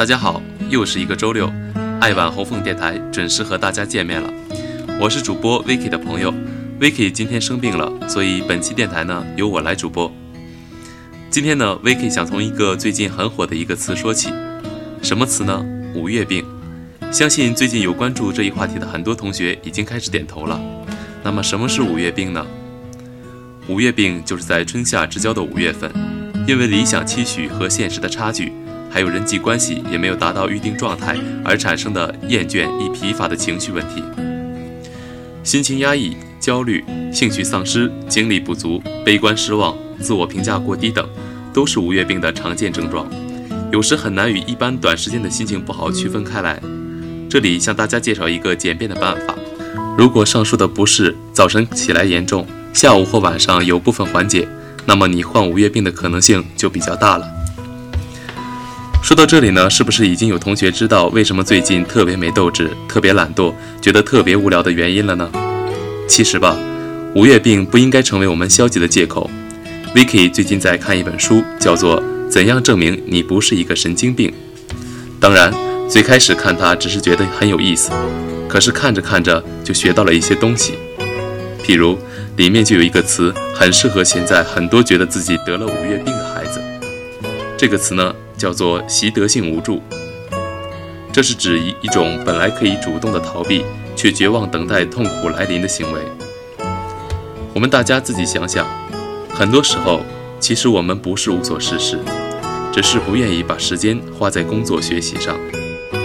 大家好，又是一个周六，爱晚红凤电台准时和大家见面了。我是主播 Vicky 的朋友，Vicky 今天生病了，所以本期电台呢由我来主播。今天呢，Vicky 想从一个最近很火的一个词说起，什么词呢？五月病。相信最近有关注这一话题的很多同学已经开始点头了。那么什么是五月病呢？五月病就是在春夏之交的五月份，因为理想期许和现实的差距。还有人际关系也没有达到预定状态而产生的厌倦易疲乏的情绪问题，心情压抑、焦虑、兴趣丧失、精力不足、悲观失望、自我评价过低等，都是五月病的常见症状。有时很难与一般短时间的心情不好区分开来。这里向大家介绍一个简便的办法：如果上述的不适早晨起来严重，下午或晚上有部分缓解，那么你患五月病的可能性就比较大了。说到这里呢，是不是已经有同学知道为什么最近特别没斗志、特别懒惰、觉得特别无聊的原因了呢？其实吧，五月病不应该成为我们消极的借口。Vicky 最近在看一本书，叫做《怎样证明你不是一个神经病》。当然，最开始看它只是觉得很有意思，可是看着看着就学到了一些东西。譬如，里面就有一个词很适合现在很多觉得自己得了五月病的孩子。这个词呢？叫做习得性无助，这是指一一种本来可以主动的逃避，却绝望等待痛苦来临的行为。我们大家自己想想，很多时候其实我们不是无所事事，只是不愿意把时间花在工作学习上。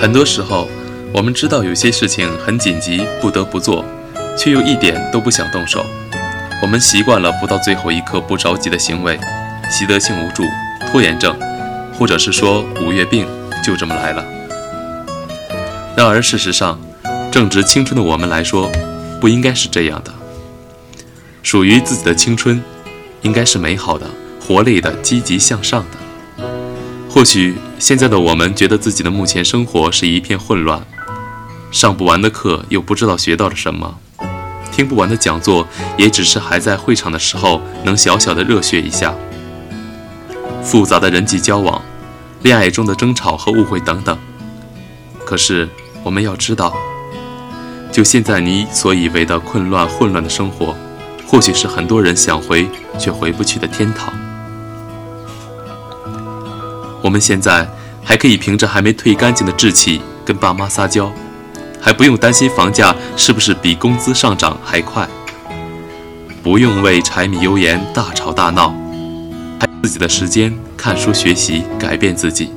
很多时候，我们知道有些事情很紧急，不得不做，却又一点都不想动手。我们习惯了不到最后一刻不着急的行为，习得性无助，拖延症。或者是说五月病就这么来了。然而事实上，正值青春的我们来说，不应该是这样的。属于自己的青春，应该是美好的、活力的、积极向上的。或许现在的我们觉得自己的目前生活是一片混乱，上不完的课又不知道学到了什么，听不完的讲座也只是还在会场的时候能小小的热血一下。复杂的人际交往，恋爱中的争吵和误会等等。可是我们要知道，就现在你所以为的混乱混乱的生活，或许是很多人想回却回不去的天堂。我们现在还可以凭着还没退干净的志气跟爸妈撒娇，还不用担心房价是不是比工资上涨还快，不用为柴米油盐大吵大闹。自己的时间，看书学习，改变自己，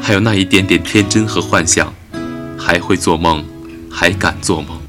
还有那一点点天真和幻想，还会做梦，还敢做梦。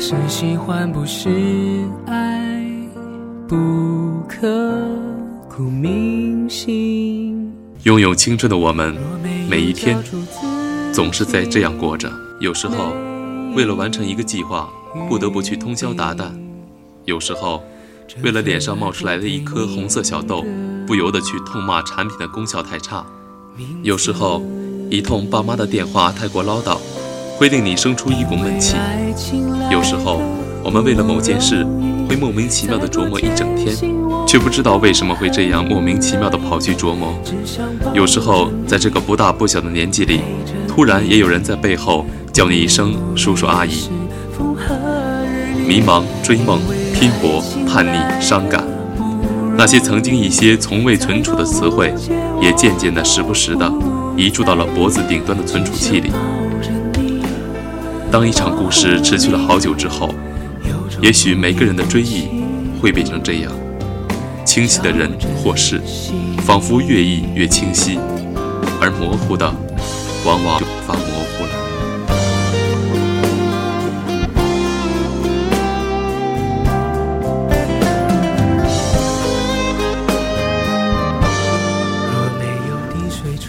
是喜欢不是爱，不刻骨铭心。拥有青春的我们，每一天总是在这样过着。有时候，为了完成一个计划，不得不去通宵达旦；有时候，为了脸上冒出来的一颗红色小痘，不由得去痛骂产品的功效太差；有时候，一通爸妈的电话太过唠叨，会令你生出一股闷气；有时候，我们为了某件事，会莫名其妙的琢磨一整天，却不知道为什么会这样莫名其妙的跑去琢磨；有时候，在这个不大不小的年纪里，突然也有人在背后叫你一声叔叔阿姨，迷茫、追梦、拼搏、叛逆、伤感，那些曾经一些从未存储的词汇，也渐渐的时不时的移注到了脖子顶端的存储器里。当一场故事持续了好久之后，也许每个人的追忆会变成这样：清晰的人或事，仿佛越忆越清晰，而模糊的，往往就无法模糊了。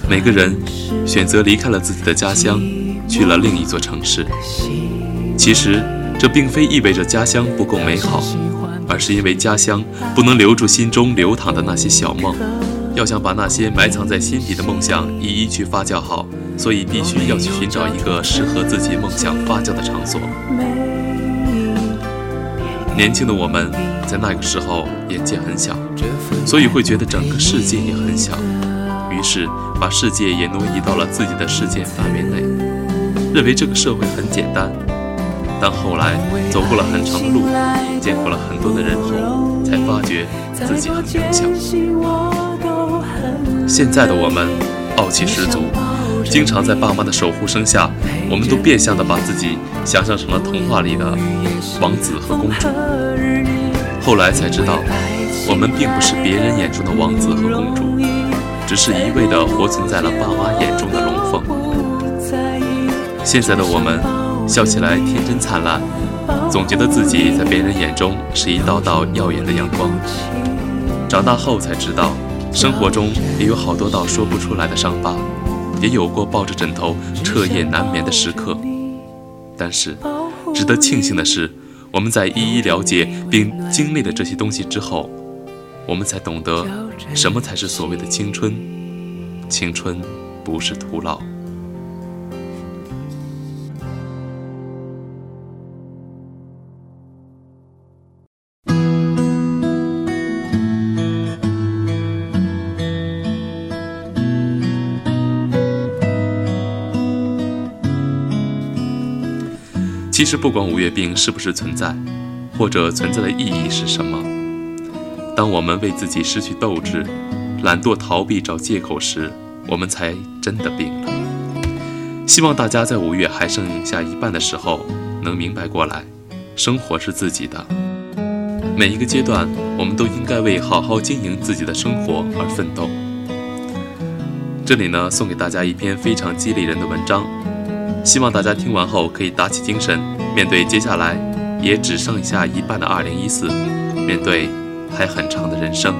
每个人选择离开了自己的家乡，去了另一座城市。其实，这并非意味着家乡不够美好，而是因为家乡不能留住心中流淌的那些小梦。要想把那些埋藏在心底的梦想一一去发酵好，所以必须要去寻找一个适合自己梦想发酵的场所。年轻的我们在那个时候眼界很小，所以会觉得整个世界也很小，于是把世界也挪移到了自己的世界范围内，认为这个社会很简单。但后来走过了很长的路，见过了很多的人后，才发觉自己很渺小。现在的我们傲气十足，经常在爸妈的守护声下，我们都变相的把自己想象成了童话里的王子和公主。后来才知道，我们并不是别人眼中的王子和公主，只是一味的活存在了爸妈眼中的龙凤。现在的我们笑起来天真灿烂，总觉得自己在别人眼中是一道道耀眼的阳光。长大后才知道。生活中也有好多道说不出来的伤疤，也有过抱着枕头彻夜难眠的时刻。但是，值得庆幸的是，我们在一一了解并经历了这些东西之后，我们才懂得什么才是所谓的青春。青春不是徒劳。其实，不管五月病是不是存在，或者存在的意义是什么，当我们为自己失去斗志、懒惰逃避找借口时，我们才真的病了。希望大家在五月还剩下一半的时候，能明白过来，生活是自己的。每一个阶段，我们都应该为好好经营自己的生活而奋斗。这里呢，送给大家一篇非常激励人的文章。希望大家听完后可以打起精神，面对接下来也只剩下一半的2014，面对还很长的人生。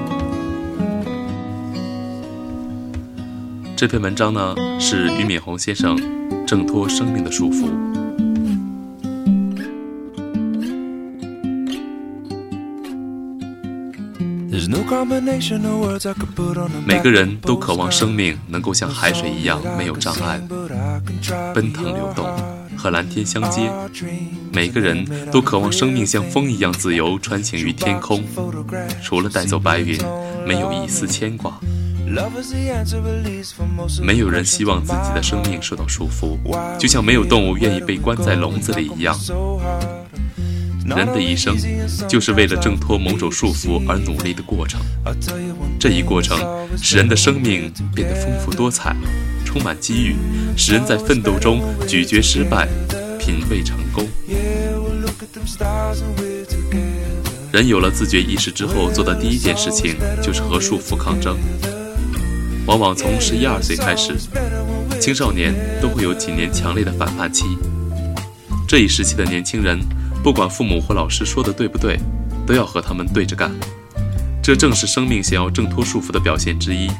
这篇文章呢是俞敏洪先生挣脱生命的束缚。每个人都渴望生命能够像海水一样没有障碍，奔腾流动，和蓝天相接。每个人都渴望生命像风一样自由穿行于天空，除了带走白云，没有一丝牵挂。没有人希望自己的生命受到束缚，就像没有动物愿意被关在笼子里一样。人的一生就是为了挣脱某种束缚而努力的过程。这一过程使人的生命变得丰富多彩，充满机遇，使人在奋斗中咀嚼失败，品味成功。人有了自觉意识之后，做的第一件事情就是和束缚抗争。往往从十一二岁开始，青少年都会有几年强烈的反叛期。这一时期的年轻人，不管父母或老师说的对不对，都要和他们对着干。这正是生命想要挣脱束缚的表现之一。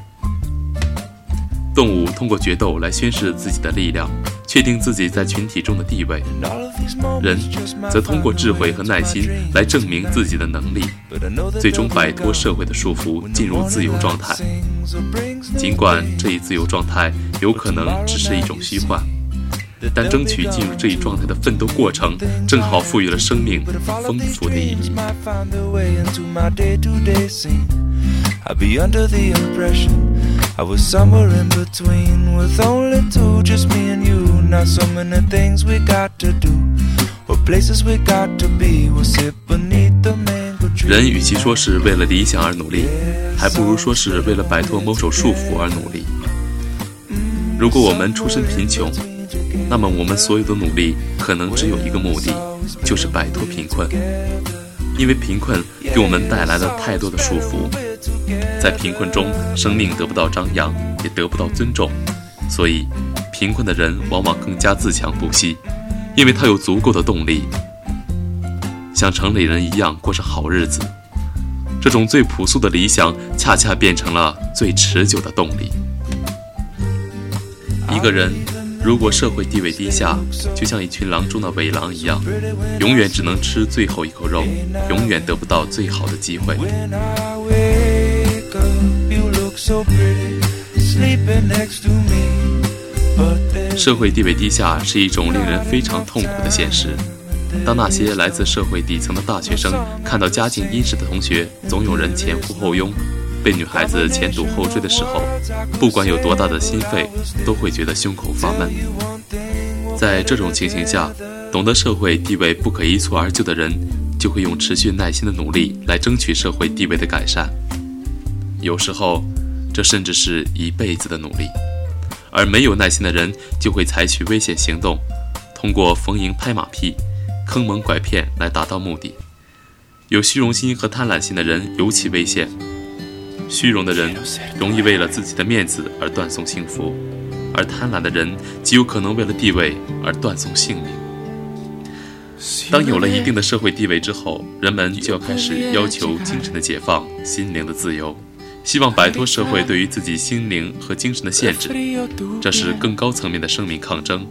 动物通过决斗来宣示自己的力量，确定自己在群体中的地位；人则通过智慧和耐心来证明自己的能力，最终摆脱社会的束缚，进入自由状态。尽管这一自由状态有可能只是一种虚幻，但争取进入这一状态的奋斗过程，正好赋予了生命丰富的意义。I was somewhere in between with only two, just me and you. Not so many things we got to do, or places we got to be. We'll sit beneath the mango tree. 人与其说是为了理想而努力，还不如说是为了摆脱某种束缚而努力。如果我们出身贫穷，那么我们所有的努力可能只有一个目的，就是摆脱贫困。因为贫困给我们带来了太多的束缚，在贫困中，生命得不到张扬，也得不到尊重，所以，贫困的人往往更加自强不息，因为他有足够的动力，像城里人一样过上好日子。这种最朴素的理想，恰恰变成了最持久的动力。一个人。如果社会地位低下，就像一群狼中的尾狼一样，永远只能吃最后一口肉，永远得不到最好的机会。社会地位低下是一种令人非常痛苦的现实。当那些来自社会底层的大学生看到家境殷实的同学总有人前呼后拥。被女孩子前堵后追的时候，不管有多大的心肺，都会觉得胸口发闷。在这种情形下，懂得社会地位不可一蹴而就的人，就会用持续耐心的努力来争取社会地位的改善。有时候，这甚至是一辈子的努力。而没有耐心的人，就会采取危险行动，通过逢迎拍马屁、坑蒙拐骗来达到目的。有虚荣心和贪婪心的人尤其危险。虚荣的人容易为了自己的面子而断送幸福，而贪婪的人极有可能为了地位而断送性命。当有了一定的社会地位之后，人们就要开始要求精神的解放、心灵的自由，希望摆脱社会对于自己心灵和精神的限制。这是更高层面的生命抗争。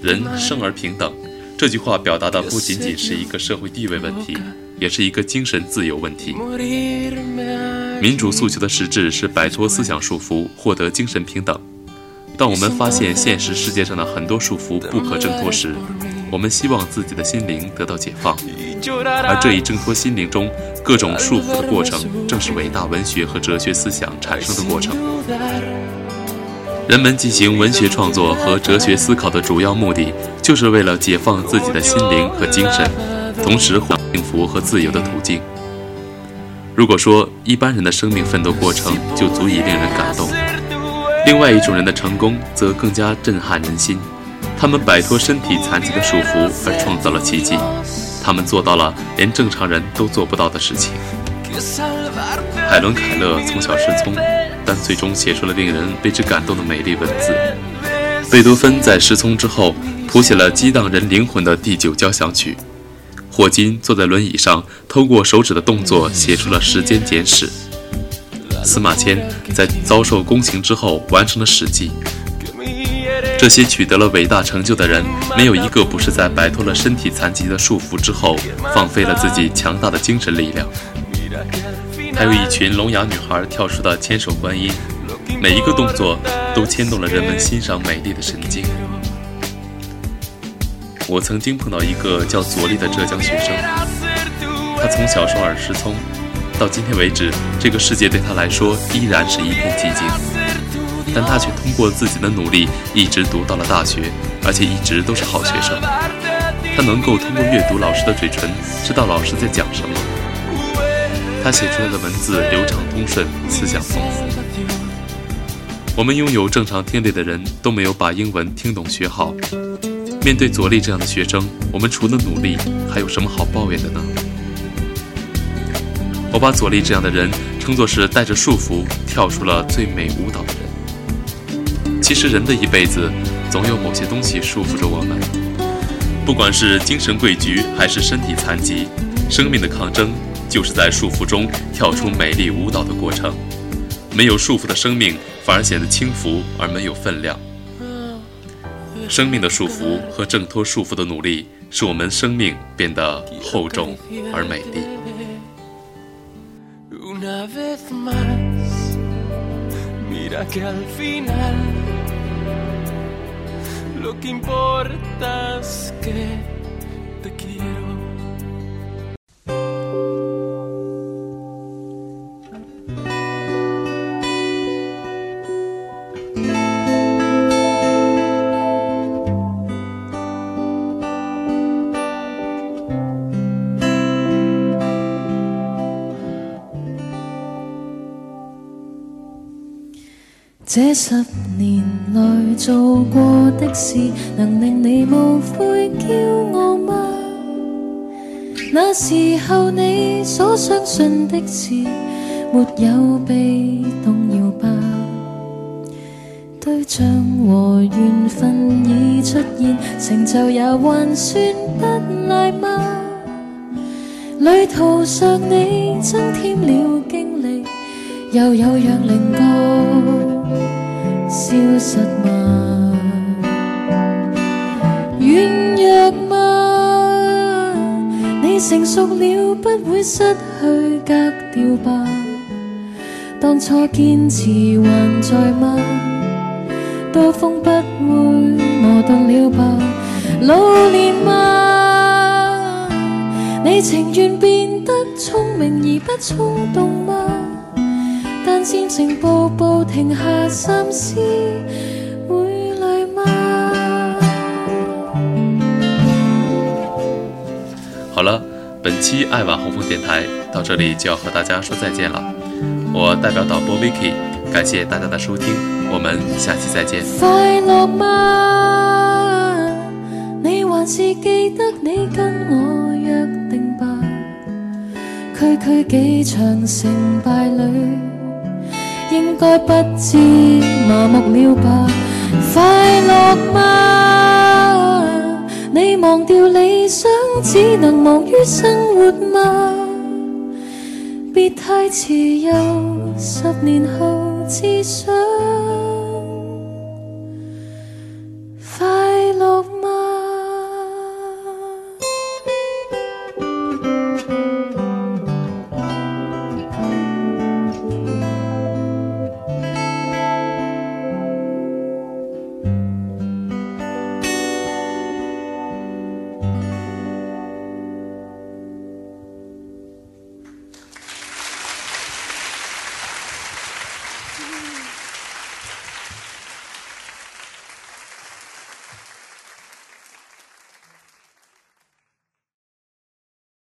人生而平等，这句话表达的不仅仅是一个社会地位问题，也是一个精神自由问题。民主诉求的实质是摆脱思想束缚，获得精神平等。当我们发现现实世界上的很多束缚不可挣脱时，我们希望自己的心灵得到解放。而这一挣脱心灵中各种束缚的过程，正是伟大文学和哲学思想产生的过程。人们进行文学创作和哲学思考的主要目的，就是为了解放自己的心灵和精神，同时获幸福和自由的途径。如果说一般人的生命奋斗过程就足以令人感动，另外一种人的成功则更加震撼人心。他们摆脱身体残疾的束缚而创造了奇迹，他们做到了连正常人都做不到的事情。海伦·凯勒从小失聪，但最终写出了令人为之感动的美丽文字。贝多芬在失聪之后谱写了激荡人灵魂的第九交响曲。霍金坐在轮椅上，透过手指的动作写出了《时间简史》。司马迁在遭受宫刑之后完成了《史记》。这些取得了伟大成就的人，没有一个不是在摆脱了身体残疾的束缚之后，放飞了自己强大的精神力量。还有一群聋哑女孩跳出的千手观音，每一个动作都牵动了人们欣赏美丽的神经。我曾经碰到一个叫左立的浙江学生，他从小双耳失聪，到今天为止，这个世界对他来说依然是一片寂静。但他却通过自己的努力，一直读到了大学，而且一直都是好学生。他能够通过阅读老师的嘴唇，知道老师在讲什么。他写出来的文字流畅通顺，思想丰富。我们拥有正常听力的人都没有把英文听懂学好。面对左立这样的学生，我们除了努力，还有什么好抱怨的呢？我把左立这样的人称作是带着束缚跳出了最美舞蹈的人。其实人的一辈子，总有某些东西束缚着我们。不管是精神贵局，还是身体残疾，生命的抗争，就是在束缚中跳出美丽舞蹈的过程。没有束缚的生命，反而显得轻浮而没有分量。生命的束缚和挣脱束缚的努力，使我们生命变得厚重而美丽。这十年来做过的事，能令你无悔骄傲吗？那时候你所相信的事，没有被动摇吧？对象和缘分已出现，成就也还算不赖吗？旅途上你增添了经历，又有让棱角。消失吗？软弱吗？你成熟了，不会失去格调吧？当初坚持还在吗？刀锋不会磨钝了吧？老练吗？你情愿变得聪明而不冲动吗？但心情步步停下心思，会累吗？好了，本期爱晚红枫电台到这里就要和大家说再见了。我代表导播 Vicky，感谢大家的收听，我们下期再见。快乐吗？你还是记得你跟我约定吧？区区几场成败里。应该不知麻木了吧？快乐吗？你忘掉理想，只能忙于生活吗？别太迟，又十年后至想。